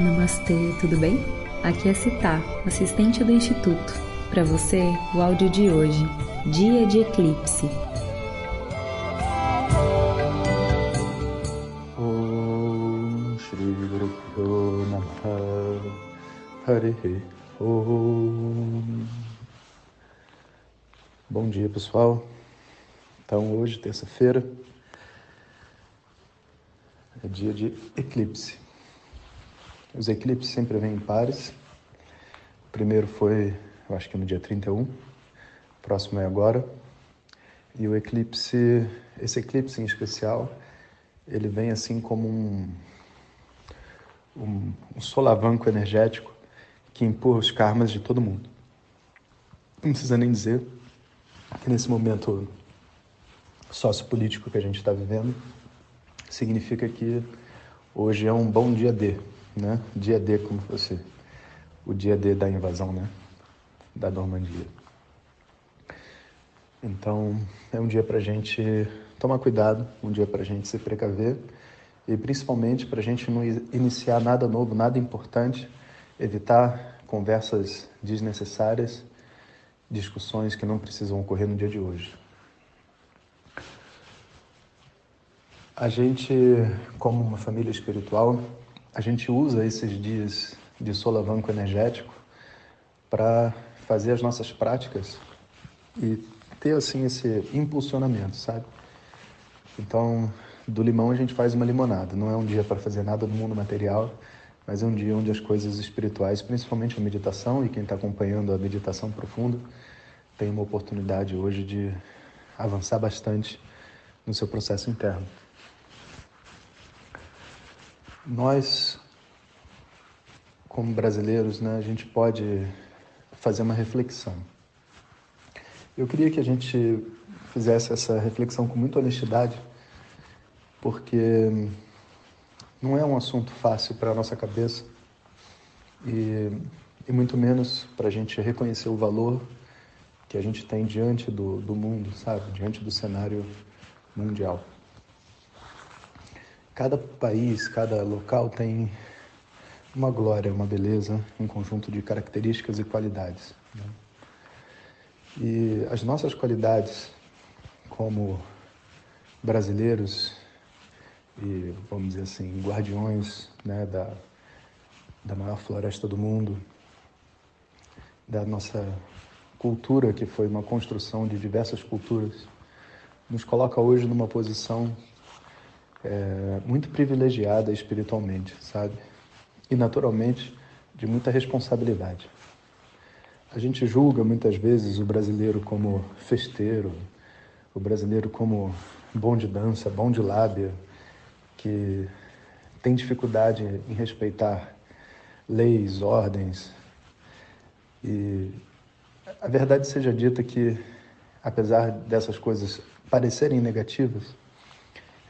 Namastê, tudo bem? Aqui é Citá, assistente do Instituto. Para você, o áudio de hoje, Dia de Eclipse. Shri Bom dia pessoal. Então hoje, terça-feira, é dia de eclipse. Os eclipses sempre vêm em pares. O primeiro foi, eu acho que no dia 31, o próximo é agora. E o eclipse, esse eclipse em especial, ele vem assim como um, um, um solavanco energético que empurra os karmas de todo mundo. Não precisa nem dizer que nesse momento sociopolítico que a gente está vivendo, significa que hoje é um bom dia D, né? Dia D como fosse o dia D da invasão, né? Da Normandia. Então, é um dia para a gente tomar cuidado, um dia para a gente se precaver e principalmente para a gente não iniciar nada novo, nada importante, evitar conversas desnecessárias, discussões que não precisam ocorrer no dia de hoje. A gente, como uma família espiritual, a gente usa esses dias de solavanco energético para fazer as nossas práticas e ter assim esse impulsionamento, sabe? Então, do limão a gente faz uma limonada. Não é um dia para fazer nada no mundo material, mas é um dia onde as coisas espirituais, principalmente a meditação e quem está acompanhando a meditação profunda, tem uma oportunidade hoje de avançar bastante no seu processo interno. Nós, como brasileiros, né, a gente pode fazer uma reflexão. Eu queria que a gente fizesse essa reflexão com muita honestidade, porque não é um assunto fácil para a nossa cabeça e, e muito menos para a gente reconhecer o valor que a gente tem diante do, do mundo, sabe? Diante do cenário mundial. Cada país, cada local tem uma glória, uma beleza, um conjunto de características e qualidades. Né? E as nossas qualidades como brasileiros e, vamos dizer assim, guardiões né, da, da maior floresta do mundo, da nossa cultura, que foi uma construção de diversas culturas, nos coloca hoje numa posição é, muito privilegiada espiritualmente, sabe? E naturalmente de muita responsabilidade. A gente julga muitas vezes o brasileiro como festeiro, o brasileiro como bom de dança, bom de lábia, que tem dificuldade em respeitar leis, ordens. E a verdade seja dita que, apesar dessas coisas parecerem negativas,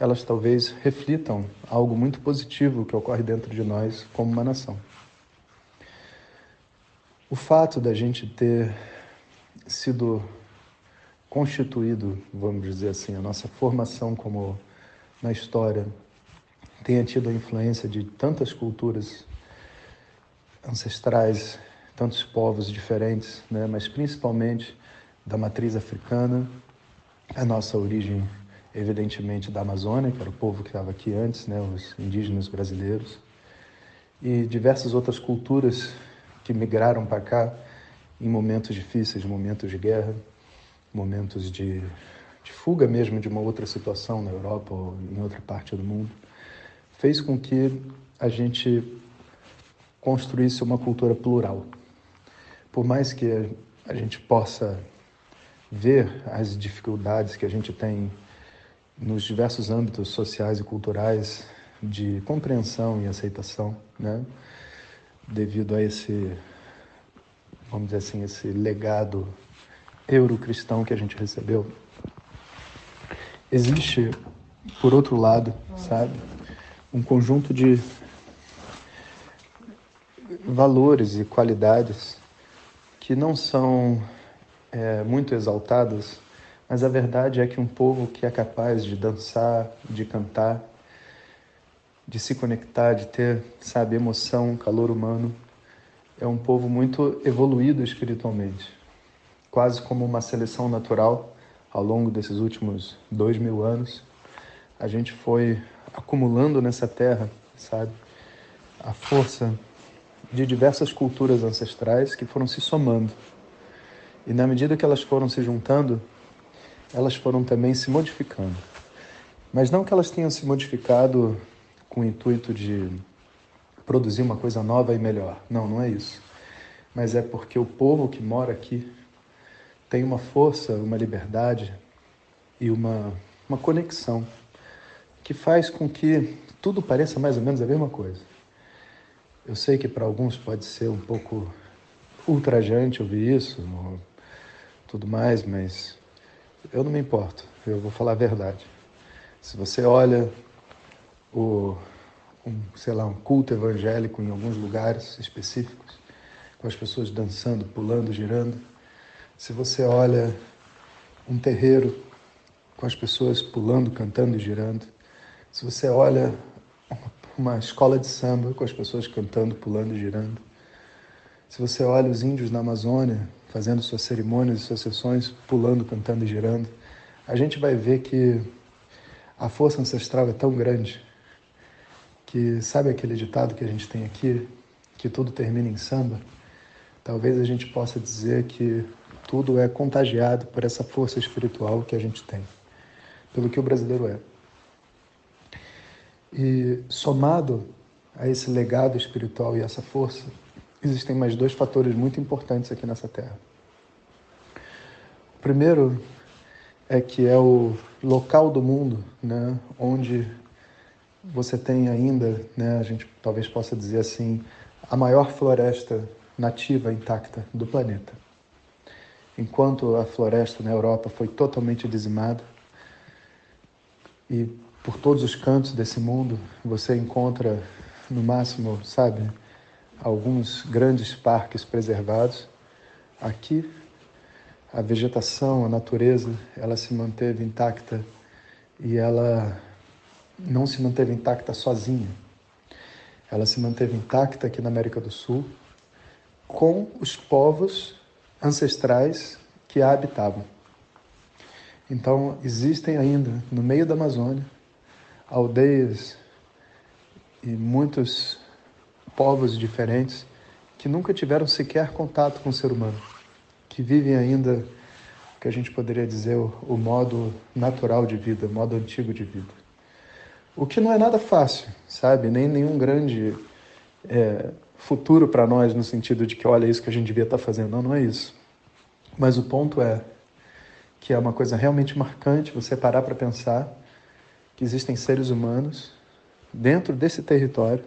elas talvez reflitam algo muito positivo que ocorre dentro de nós como uma nação. O fato da gente ter sido constituído, vamos dizer assim, a nossa formação como na história tenha tido a influência de tantas culturas ancestrais, tantos povos diferentes, né? mas principalmente da matriz africana, a nossa origem evidentemente da Amazônia, que era o povo que estava aqui antes, né, os indígenas brasileiros, e diversas outras culturas que migraram para cá em momentos difíceis, momentos de guerra, momentos de, de fuga mesmo de uma outra situação na Europa ou em outra parte do mundo, fez com que a gente construísse uma cultura plural. Por mais que a gente possa ver as dificuldades que a gente tem nos diversos âmbitos sociais e culturais de compreensão e aceitação, né? Devido a esse, vamos dizer assim, esse legado eurocristão que a gente recebeu. Existe, por outro lado, sabe, um conjunto de valores e qualidades que não são é, muito exaltadas mas a verdade é que um povo que é capaz de dançar, de cantar, de se conectar, de ter, sabe, emoção, calor humano. É um povo muito evoluído espiritualmente, quase como uma seleção natural ao longo desses últimos dois mil anos. A gente foi acumulando nessa terra, sabe, a força de diversas culturas ancestrais que foram se somando. E na medida que elas foram se juntando, elas foram também se modificando. Mas não que elas tenham se modificado com o intuito de produzir uma coisa nova e melhor. Não, não é isso. Mas é porque o povo que mora aqui tem uma força, uma liberdade e uma, uma conexão que faz com que tudo pareça mais ou menos a mesma coisa. Eu sei que para alguns pode ser um pouco ultrajante ouvir isso, tudo mais, mas eu não me importo, eu vou falar a verdade. Se você olha o, um, sei lá, um culto evangélico em alguns lugares específicos, com as pessoas dançando, pulando, girando. Se você olha um terreiro com as pessoas pulando, cantando e girando. Se você olha uma escola de samba com as pessoas cantando, pulando e girando. Se você olha os índios na Amazônia fazendo suas cerimônias e suas sessões, pulando, cantando e girando, a gente vai ver que a força ancestral é tão grande que sabe aquele ditado que a gente tem aqui, que tudo termina em samba? Talvez a gente possa dizer que tudo é contagiado por essa força espiritual que a gente tem, pelo que o brasileiro é. E somado a esse legado espiritual e essa força, existem mais dois fatores muito importantes aqui nessa terra. O primeiro é que é o local do mundo, né, onde você tem ainda, né, a gente talvez possa dizer assim, a maior floresta nativa intacta do planeta. Enquanto a floresta na Europa foi totalmente dizimada e por todos os cantos desse mundo você encontra no máximo, sabe, alguns grandes parques preservados. Aqui a vegetação, a natureza, ela se manteve intacta e ela não se manteve intacta sozinha. Ela se manteve intacta aqui na América do Sul com os povos ancestrais que a habitavam. Então, existem ainda no meio da Amazônia aldeias e muitos povos diferentes que nunca tiveram sequer contato com o ser humano, que vivem ainda que a gente poderia dizer o, o modo natural de vida, o modo antigo de vida. O que não é nada fácil, sabe? Nem nenhum grande é, futuro para nós no sentido de que, olha, é isso que a gente devia estar tá fazendo. Não, não é isso. Mas o ponto é que é uma coisa realmente marcante você parar para pensar que existem seres humanos dentro desse território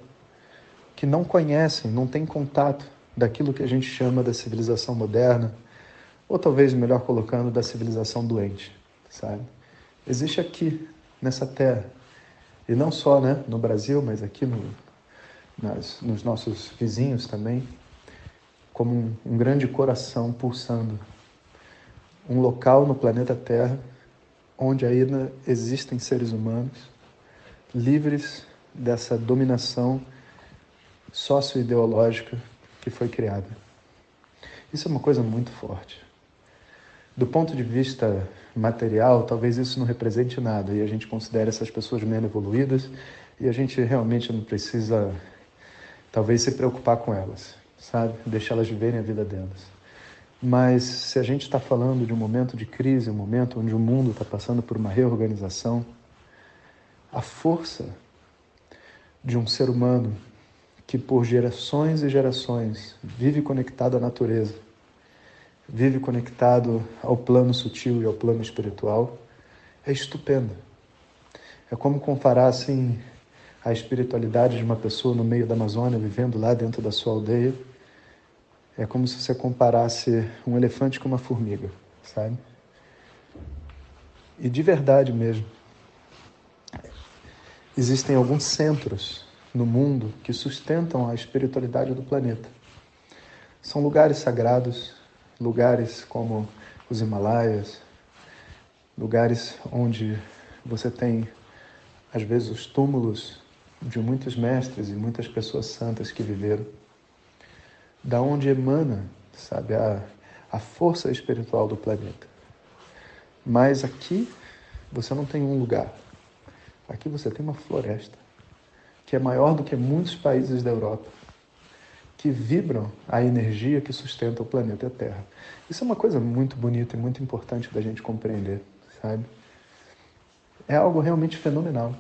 que não conhecem, não têm contato daquilo que a gente chama da civilização moderna, ou talvez, melhor colocando, da civilização doente, sabe? Existe aqui, nessa terra, e não só né, no Brasil, mas aqui no, nas, nos nossos vizinhos também, como um, um grande coração pulsando. Um local no planeta Terra onde ainda existem seres humanos livres dessa dominação socioideológica que foi criada. Isso é uma coisa muito forte. Do ponto de vista material, talvez isso não represente nada e a gente considera essas pessoas menos evoluídas e a gente realmente não precisa, talvez, se preocupar com elas, sabe? Deixá-las viverem a vida delas. Mas se a gente está falando de um momento de crise, um momento onde o mundo está passando por uma reorganização, a força de um ser humano que por gerações e gerações vive conectado à natureza, vive conectado ao plano sutil e ao plano espiritual, é estupenda. É como comparassem a espiritualidade de uma pessoa no meio da Amazônia, vivendo lá dentro da sua aldeia. É como se você comparasse um elefante com uma formiga, sabe? E de verdade mesmo, existem alguns centros no mundo que sustentam a espiritualidade do planeta. São lugares sagrados lugares como os Himalaias, lugares onde você tem, às vezes, os túmulos de muitos mestres e muitas pessoas santas que viveram, da onde emana, sabe, a, a força espiritual do planeta. Mas aqui você não tem um lugar. Aqui você tem uma floresta que é maior do que muitos países da Europa, que vibram a energia que sustenta o planeta Terra. Isso é uma coisa muito bonita e muito importante da gente compreender, sabe? É algo realmente fenomenal,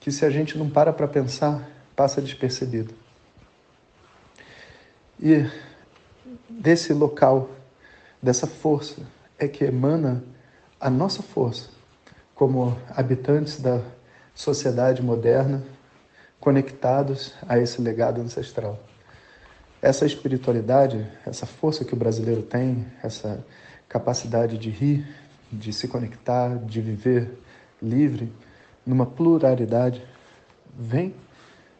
que se a gente não para para pensar, passa despercebido. E desse local, dessa força, é que emana a nossa força como habitantes da sociedade moderna, conectados a esse legado ancestral. Essa espiritualidade, essa força que o brasileiro tem, essa capacidade de rir, de se conectar, de viver livre, numa pluralidade, vem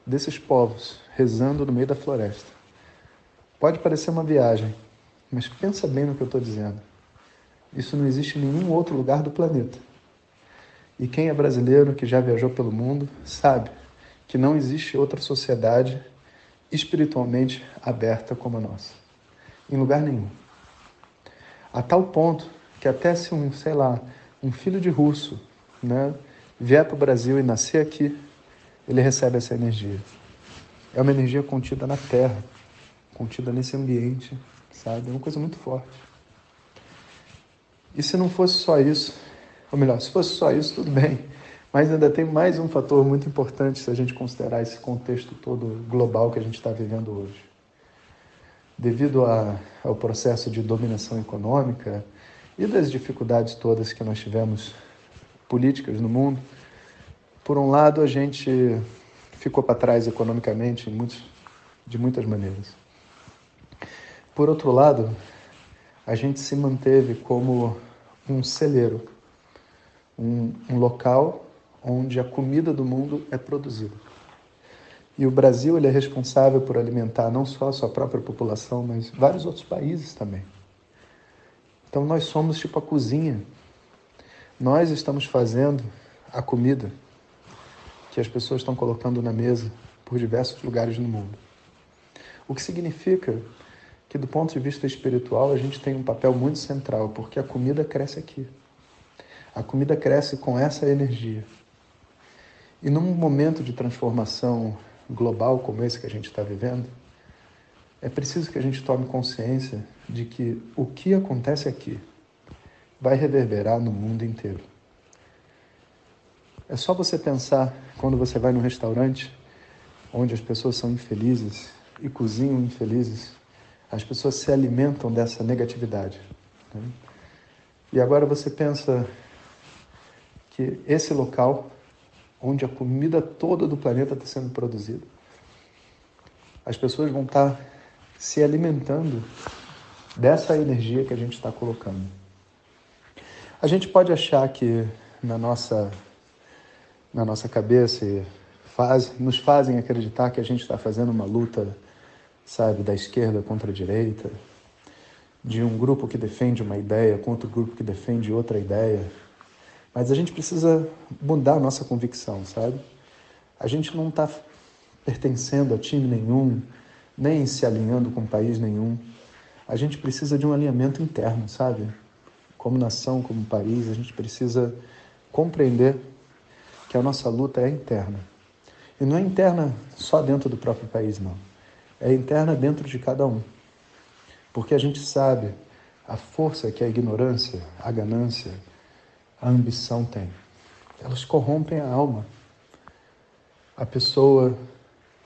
desses povos rezando no meio da floresta. Pode parecer uma viagem, mas pensa bem no que eu estou dizendo. Isso não existe em nenhum outro lugar do planeta. E quem é brasileiro, que já viajou pelo mundo, sabe que não existe outra sociedade espiritualmente aberta como a nossa. Em lugar nenhum. A tal ponto que até se um, sei lá, um filho de russo, né, vier para o Brasil e nascer aqui, ele recebe essa energia. É uma energia contida na terra, contida nesse ambiente, sabe? É uma coisa muito forte. E se não fosse só isso, ou melhor, se fosse só isso, tudo bem. Mas ainda tem mais um fator muito importante se a gente considerar esse contexto todo global que a gente está vivendo hoje. Devido a, ao processo de dominação econômica e das dificuldades todas que nós tivemos políticas no mundo, por um lado a gente ficou para trás economicamente muitos, de muitas maneiras. Por outro lado, a gente se manteve como um celeiro um, um local onde a comida do mundo é produzida. E o Brasil ele é responsável por alimentar não só a sua própria população, mas vários outros países também. Então nós somos tipo a cozinha. Nós estamos fazendo a comida que as pessoas estão colocando na mesa por diversos lugares no mundo. O que significa que, do ponto de vista espiritual, a gente tem um papel muito central, porque a comida cresce aqui. A comida cresce com essa energia. E num momento de transformação global como esse que a gente está vivendo, é preciso que a gente tome consciência de que o que acontece aqui vai reverberar no mundo inteiro. É só você pensar quando você vai num restaurante onde as pessoas são infelizes e cozinham infelizes, as pessoas se alimentam dessa negatividade. Né? E agora você pensa que esse local onde a comida toda do planeta está sendo produzida, as pessoas vão estar se alimentando dessa energia que a gente está colocando. A gente pode achar que na nossa na nossa cabeça faz, nos fazem acreditar que a gente está fazendo uma luta, sabe, da esquerda contra a direita, de um grupo que defende uma ideia contra o grupo que defende outra ideia. Mas a gente precisa mudar a nossa convicção, sabe? A gente não está pertencendo a time nenhum, nem se alinhando com país nenhum. A gente precisa de um alinhamento interno, sabe? Como nação, como país, a gente precisa compreender que a nossa luta é interna. E não é interna só dentro do próprio país, não. É interna dentro de cada um. Porque a gente sabe a força que a ignorância, a ganância, a ambição tem. Elas corrompem a alma. A pessoa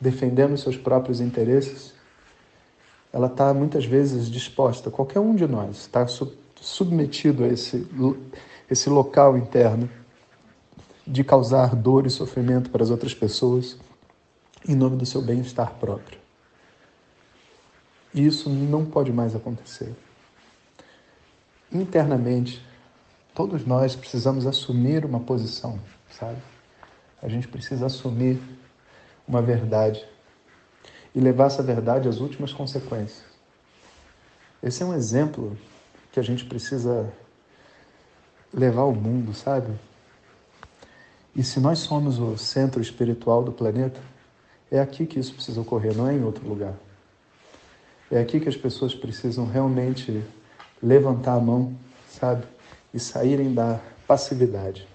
defendendo seus próprios interesses, ela está muitas vezes disposta, qualquer um de nós está submetido a esse, esse local interno de causar dor e sofrimento para as outras pessoas em nome do seu bem-estar próprio. E isso não pode mais acontecer. Internamente, todos nós precisamos assumir uma posição, sabe? A gente precisa assumir uma verdade e levar essa verdade às últimas consequências. Esse é um exemplo que a gente precisa levar ao mundo, sabe? E se nós somos o centro espiritual do planeta, é aqui que isso precisa ocorrer, não é em outro lugar. É aqui que as pessoas precisam realmente levantar a mão, sabe? E saírem da passividade.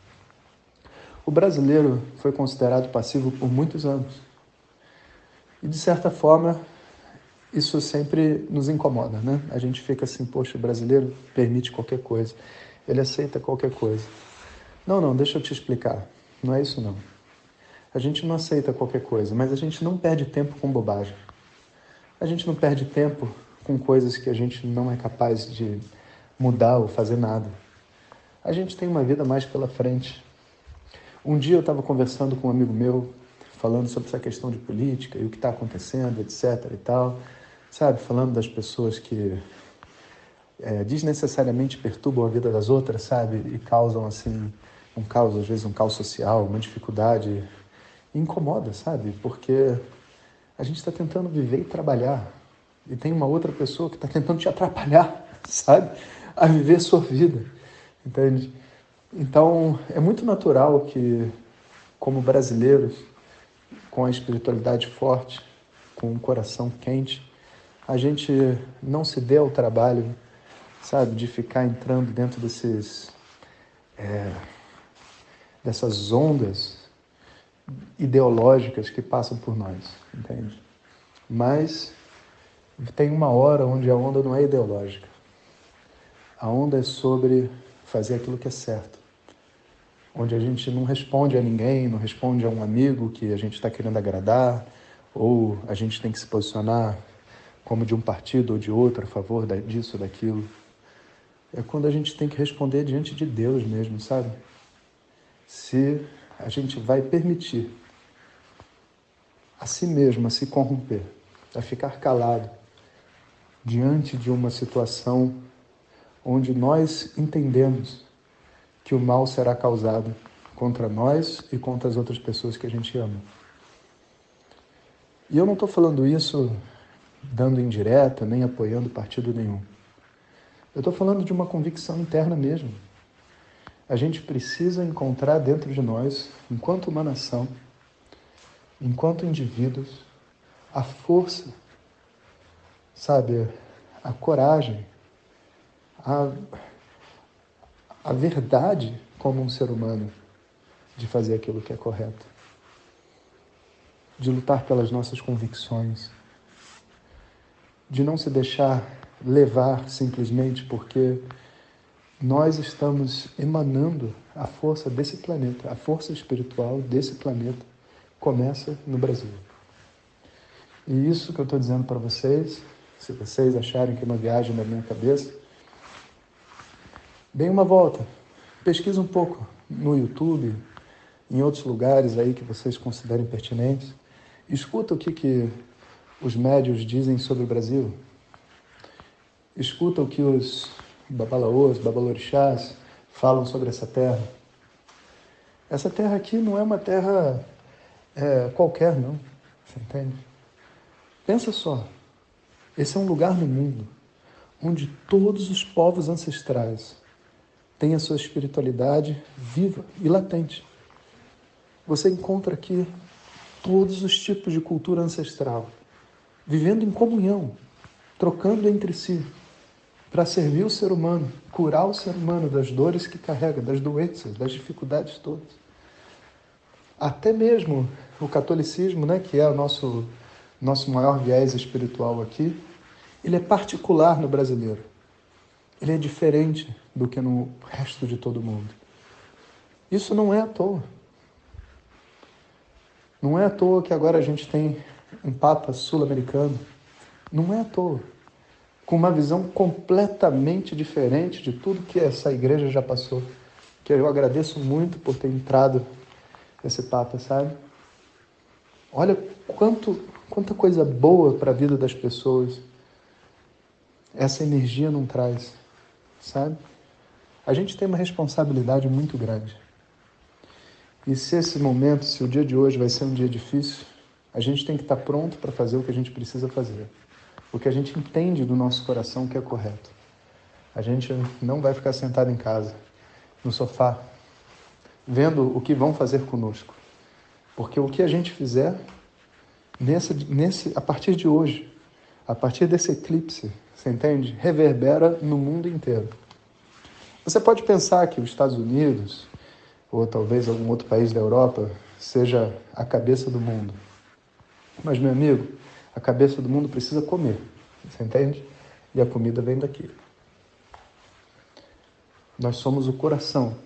O brasileiro foi considerado passivo por muitos anos. E de certa forma, isso sempre nos incomoda, né? A gente fica assim, poxa, o brasileiro permite qualquer coisa, ele aceita qualquer coisa. Não, não, deixa eu te explicar. Não é isso não. A gente não aceita qualquer coisa, mas a gente não perde tempo com bobagem. A gente não perde tempo com coisas que a gente não é capaz de mudar ou fazer nada. A gente tem uma vida mais pela frente. Um dia eu estava conversando com um amigo meu, falando sobre essa questão de política e o que está acontecendo, etc. e tal, sabe? Falando das pessoas que é, desnecessariamente perturbam a vida das outras, sabe? E causam, assim, um caos, às vezes um caos social, uma dificuldade incomoda, sabe? Porque a gente está tentando viver e trabalhar. E tem uma outra pessoa que está tentando te atrapalhar, sabe? A viver sua vida, entende? Então, é muito natural que, como brasileiros, com a espiritualidade forte, com o coração quente, a gente não se dê ao trabalho, sabe, de ficar entrando dentro desses, é, dessas ondas ideológicas que passam por nós, entende? Mas tem uma hora onde a onda não é ideológica. A onda é sobre fazer aquilo que é certo. Onde a gente não responde a ninguém, não responde a um amigo que a gente está querendo agradar, ou a gente tem que se posicionar como de um partido ou de outro a favor disso, daquilo. É quando a gente tem que responder diante de Deus mesmo, sabe? Se a gente vai permitir a si mesmo a se corromper, a ficar calado diante de uma situação onde nós entendemos que o mal será causado contra nós e contra as outras pessoas que a gente ama. E eu não estou falando isso dando indireta, nem apoiando partido nenhum. Eu estou falando de uma convicção interna mesmo. A gente precisa encontrar dentro de nós, enquanto uma nação, enquanto indivíduos, a força, sabe, a coragem, a, a verdade como um ser humano de fazer aquilo que é correto, de lutar pelas nossas convicções, de não se deixar levar simplesmente porque nós estamos emanando a força desse planeta, a força espiritual desse planeta começa no Brasil. E isso que eu estou dizendo para vocês, se vocês acharem que é uma viagem na minha cabeça, deem uma volta, pesquisa um pouco no YouTube, em outros lugares aí que vocês considerem pertinentes, escuta o que, que os médios dizem sobre o Brasil, escuta o que os babalaôs, babalorixás falam sobre essa terra. Essa terra aqui não é uma terra é, qualquer, não. Você entende? Pensa só. Esse é um lugar no mundo onde todos os povos ancestrais têm a sua espiritualidade viva e latente. Você encontra aqui todos os tipos de cultura ancestral, vivendo em comunhão, trocando entre si, para servir o ser humano, curar o ser humano das dores que carrega, das doenças, das dificuldades todas. Até mesmo o catolicismo, né, que é o nosso, nosso maior viés espiritual aqui, ele é particular no brasileiro. Ele é diferente do que no resto de todo mundo. Isso não é à toa. Não é à toa que agora a gente tem um Papa sul-americano. Não é à toa com uma visão completamente diferente de tudo que essa igreja já passou. Que eu agradeço muito por ter entrado esse Papa, sabe? Olha quanto, quanta coisa boa para a vida das pessoas essa energia não traz, sabe? A gente tem uma responsabilidade muito grande. E se esse momento, se o dia de hoje vai ser um dia difícil, a gente tem que estar pronto para fazer o que a gente precisa fazer porque a gente entende do nosso coração que é correto. A gente não vai ficar sentado em casa, no sofá, vendo o que vão fazer conosco. Porque o que a gente fizer nesse, nesse, a partir de hoje, a partir desse eclipse, você entende? Reverbera no mundo inteiro. Você pode pensar que os Estados Unidos, ou talvez algum outro país da Europa, seja a cabeça do mundo. Mas, meu amigo, a cabeça do mundo precisa comer, você entende? E a comida vem daqui. Nós somos o coração,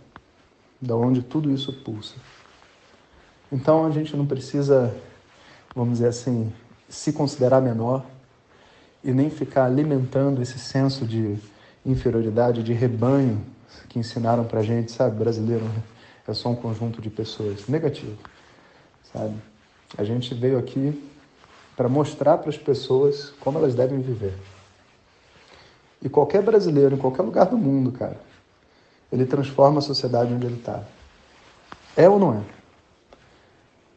da onde tudo isso pulsa. Então a gente não precisa, vamos dizer assim, se considerar menor e nem ficar alimentando esse senso de inferioridade, de rebanho que ensinaram pra gente, sabe? Brasileiro é só um conjunto de pessoas. Negativo, sabe? A gente veio aqui para mostrar para as pessoas como elas devem viver. E qualquer brasileiro, em qualquer lugar do mundo, cara, ele transforma a sociedade onde ele está. É ou não é?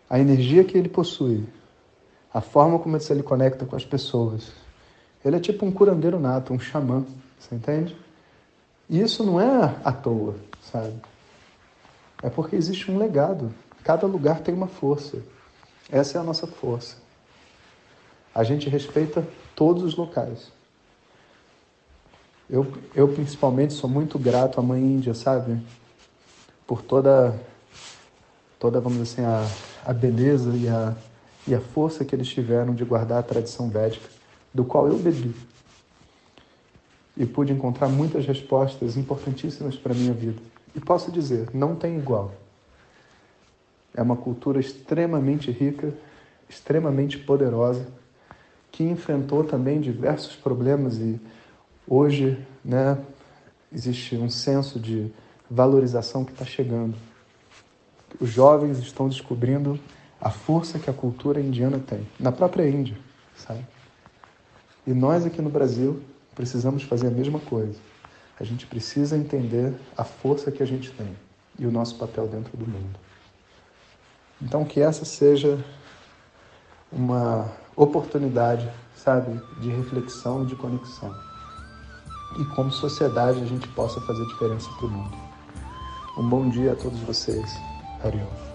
A energia que ele possui, a forma como ele se conecta com as pessoas. Ele é tipo um curandeiro nato, um xamã, você entende? E isso não é à toa, sabe? É porque existe um legado. Cada lugar tem uma força. Essa é a nossa força. A gente respeita todos os locais. Eu, eu principalmente sou muito grato à Mãe Índia, sabe? Por toda, toda vamos dizer assim, a, a beleza e a, e a força que eles tiveram de guardar a tradição védica, do qual eu bebi. E pude encontrar muitas respostas importantíssimas para a minha vida. E posso dizer, não tem igual. É uma cultura extremamente rica, extremamente poderosa, que enfrentou também diversos problemas e Hoje, né, existe um senso de valorização que está chegando. Os jovens estão descobrindo a força que a cultura indiana tem, na própria Índia, sabe? E nós aqui no Brasil precisamos fazer a mesma coisa. A gente precisa entender a força que a gente tem e o nosso papel dentro do mundo. Então, que essa seja uma oportunidade, sabe, de reflexão e de conexão e como sociedade a gente possa fazer diferença para o mundo. Um bom dia a todos vocês. Ariel.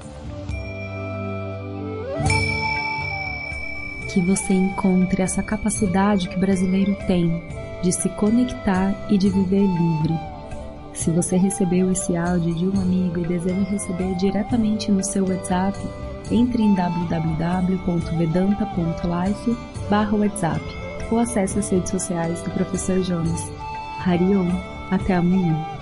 Que você encontre essa capacidade que o brasileiro tem de se conectar e de viver livre. Se você recebeu esse áudio de um amigo e deseja receber diretamente no seu WhatsApp, entre em www.vedanta.life/whatsapp ou acesse as redes sociais do Professor Jonas. Hariom. Até amanhã.